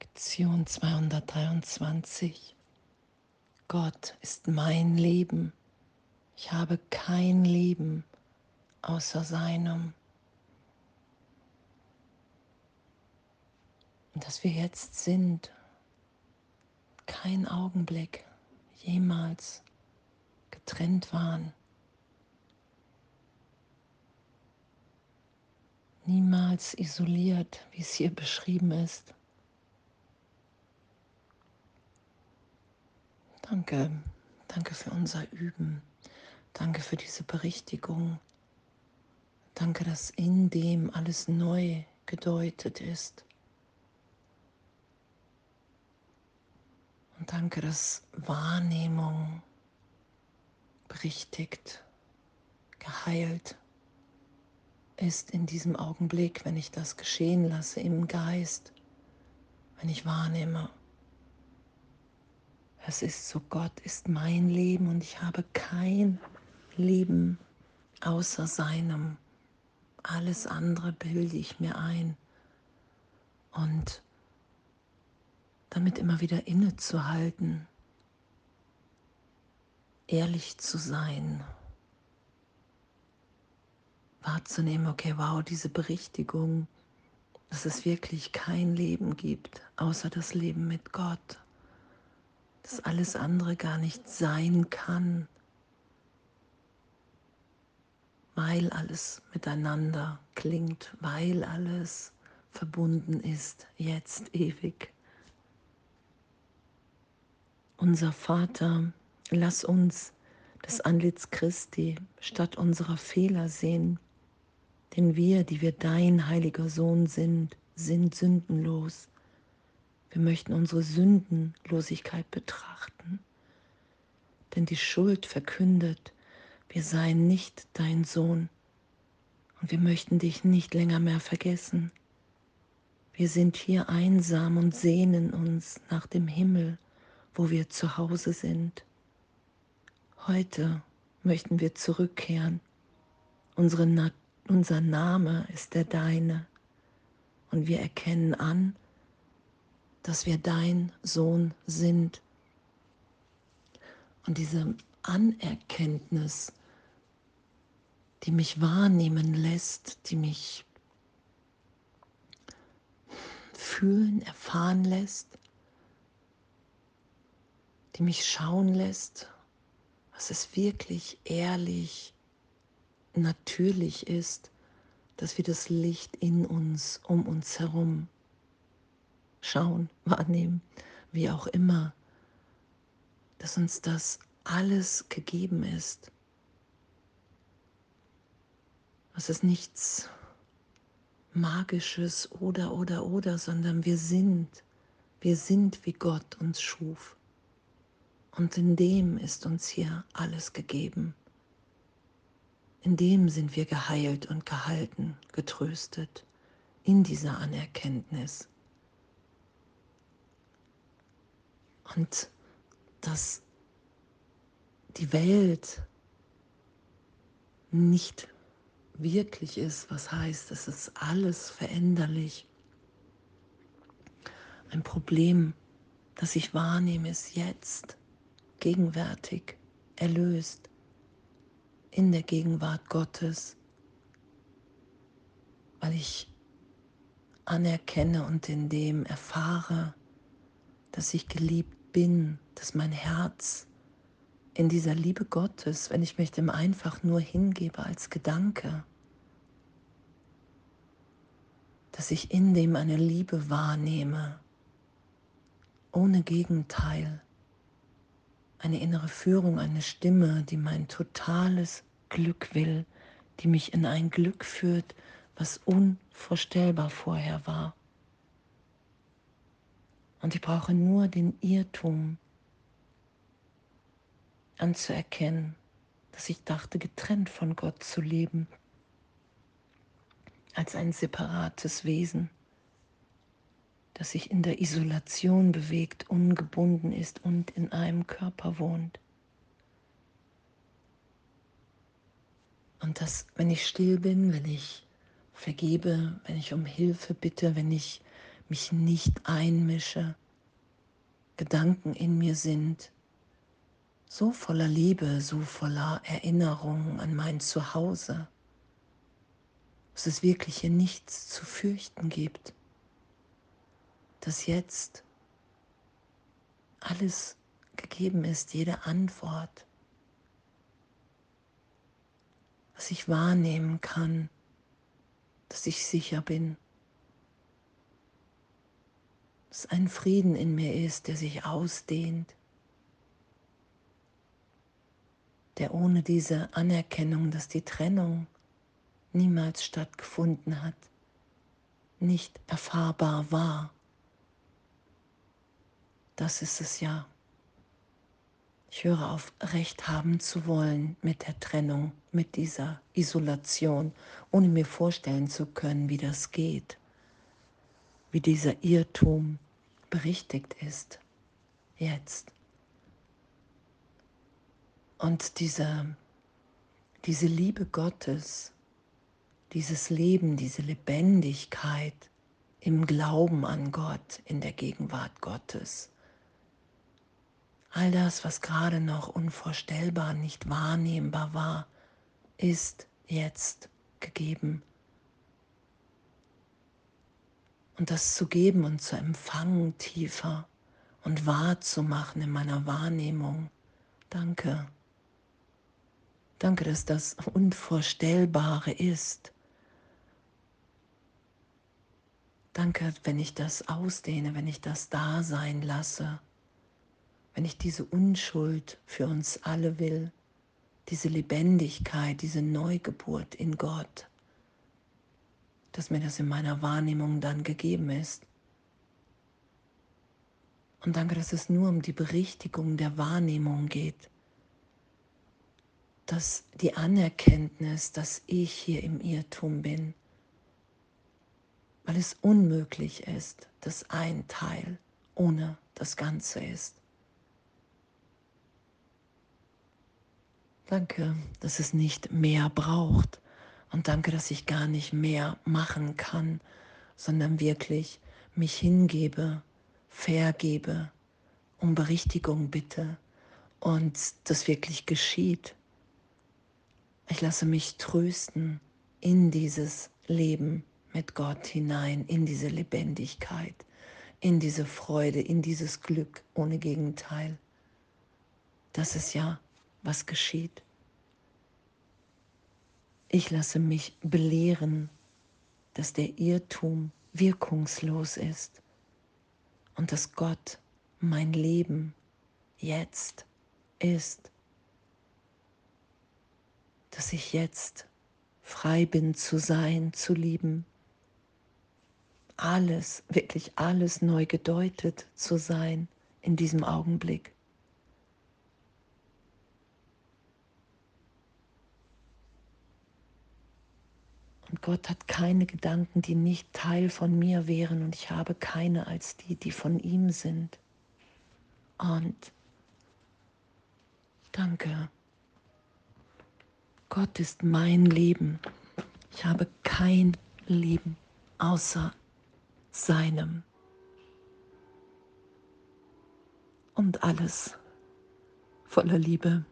Lektion 223. Gott ist mein Leben. Ich habe kein Leben außer seinem. Und dass wir jetzt sind, kein Augenblick jemals getrennt waren. Niemals isoliert, wie es hier beschrieben ist. Danke, danke für unser Üben. Danke für diese Berichtigung. Danke, dass in dem alles neu gedeutet ist. Und danke, dass Wahrnehmung berichtigt, geheilt ist in diesem Augenblick, wenn ich das geschehen lasse im Geist, wenn ich wahrnehme, es ist so, Gott ist mein Leben und ich habe kein Leben außer seinem. Alles andere bilde ich mir ein. Und damit immer wieder innezuhalten, ehrlich zu sein, wahrzunehmen, okay, wow, diese Berichtigung, dass es wirklich kein Leben gibt, außer das Leben mit Gott, dass alles andere gar nicht sein kann, weil alles miteinander klingt, weil alles verbunden ist, jetzt ewig. Unser Vater, lass uns das Antlitz Christi statt unserer Fehler sehen, denn wir, die wir dein heiliger Sohn sind, sind sündenlos. Wir möchten unsere Sündenlosigkeit betrachten, denn die Schuld verkündet, wir seien nicht dein Sohn und wir möchten dich nicht länger mehr vergessen. Wir sind hier einsam und sehnen uns nach dem Himmel wo wir zu Hause sind. Heute möchten wir zurückkehren. Na unser Name ist der deine und wir erkennen an, dass wir dein Sohn sind. Und diese Anerkenntnis, die mich wahrnehmen lässt, die mich fühlen, erfahren lässt, die mich schauen lässt, was es wirklich ehrlich, natürlich ist, dass wir das Licht in uns, um uns herum schauen, wahrnehmen, wie auch immer, dass uns das alles gegeben ist. Es ist nichts Magisches oder, oder, oder, sondern wir sind, wir sind, wie Gott uns schuf. Und in dem ist uns hier alles gegeben. In dem sind wir geheilt und gehalten, getröstet, in dieser Anerkenntnis. Und dass die Welt nicht wirklich ist, was heißt, es ist alles veränderlich. Ein Problem, das ich wahrnehme, ist jetzt gegenwärtig, erlöst in der Gegenwart Gottes, weil ich anerkenne und in dem erfahre, dass ich geliebt bin, dass mein Herz in dieser Liebe Gottes, wenn ich mich dem einfach nur hingebe als Gedanke, dass ich in dem eine Liebe wahrnehme, ohne Gegenteil, eine innere Führung, eine Stimme, die mein totales Glück will, die mich in ein Glück führt, was unvorstellbar vorher war. Und ich brauche nur den Irrtum anzuerkennen, dass ich dachte, getrennt von Gott zu leben, als ein separates Wesen das sich in der Isolation bewegt, ungebunden ist und in einem Körper wohnt. Und dass, wenn ich still bin, wenn ich vergebe, wenn ich um Hilfe bitte, wenn ich mich nicht einmische, Gedanken in mir sind, so voller Liebe, so voller Erinnerung an mein Zuhause, dass es wirklich hier nichts zu fürchten gibt, dass jetzt alles gegeben ist, jede Antwort, dass ich wahrnehmen kann, dass ich sicher bin, dass ein Frieden in mir ist, der sich ausdehnt, der ohne diese Anerkennung, dass die Trennung niemals stattgefunden hat, nicht erfahrbar war. Das ist es ja. Ich höre auf, Recht haben zu wollen mit der Trennung, mit dieser Isolation, ohne mir vorstellen zu können, wie das geht, wie dieser Irrtum berichtigt ist, jetzt. Und diese, diese Liebe Gottes, dieses Leben, diese Lebendigkeit im Glauben an Gott, in der Gegenwart Gottes, All das, was gerade noch unvorstellbar, nicht wahrnehmbar war, ist jetzt gegeben. Und das zu geben und zu empfangen tiefer und wahrzumachen in meiner Wahrnehmung. Danke. Danke, dass das Unvorstellbare ist. Danke, wenn ich das ausdehne, wenn ich das da sein lasse wenn ich diese Unschuld für uns alle will, diese Lebendigkeit, diese Neugeburt in Gott, dass mir das in meiner Wahrnehmung dann gegeben ist. Und danke, dass es nur um die Berichtigung der Wahrnehmung geht, dass die Anerkenntnis, dass ich hier im Irrtum bin, weil es unmöglich ist, dass ein Teil ohne das Ganze ist. Danke, dass es nicht mehr braucht. Und danke, dass ich gar nicht mehr machen kann, sondern wirklich mich hingebe, vergebe, um Berichtigung bitte und das wirklich geschieht. Ich lasse mich trösten in dieses Leben mit Gott hinein, in diese Lebendigkeit, in diese Freude, in dieses Glück ohne Gegenteil. Das ist ja was geschieht. Ich lasse mich belehren, dass der Irrtum wirkungslos ist und dass Gott mein Leben jetzt ist, dass ich jetzt frei bin zu sein, zu lieben, alles, wirklich alles neu gedeutet zu sein in diesem Augenblick. Und Gott hat keine Gedanken, die nicht Teil von mir wären und ich habe keine als die, die von ihm sind. Und danke. Gott ist mein Leben. Ich habe kein Leben außer seinem. Und alles voller Liebe.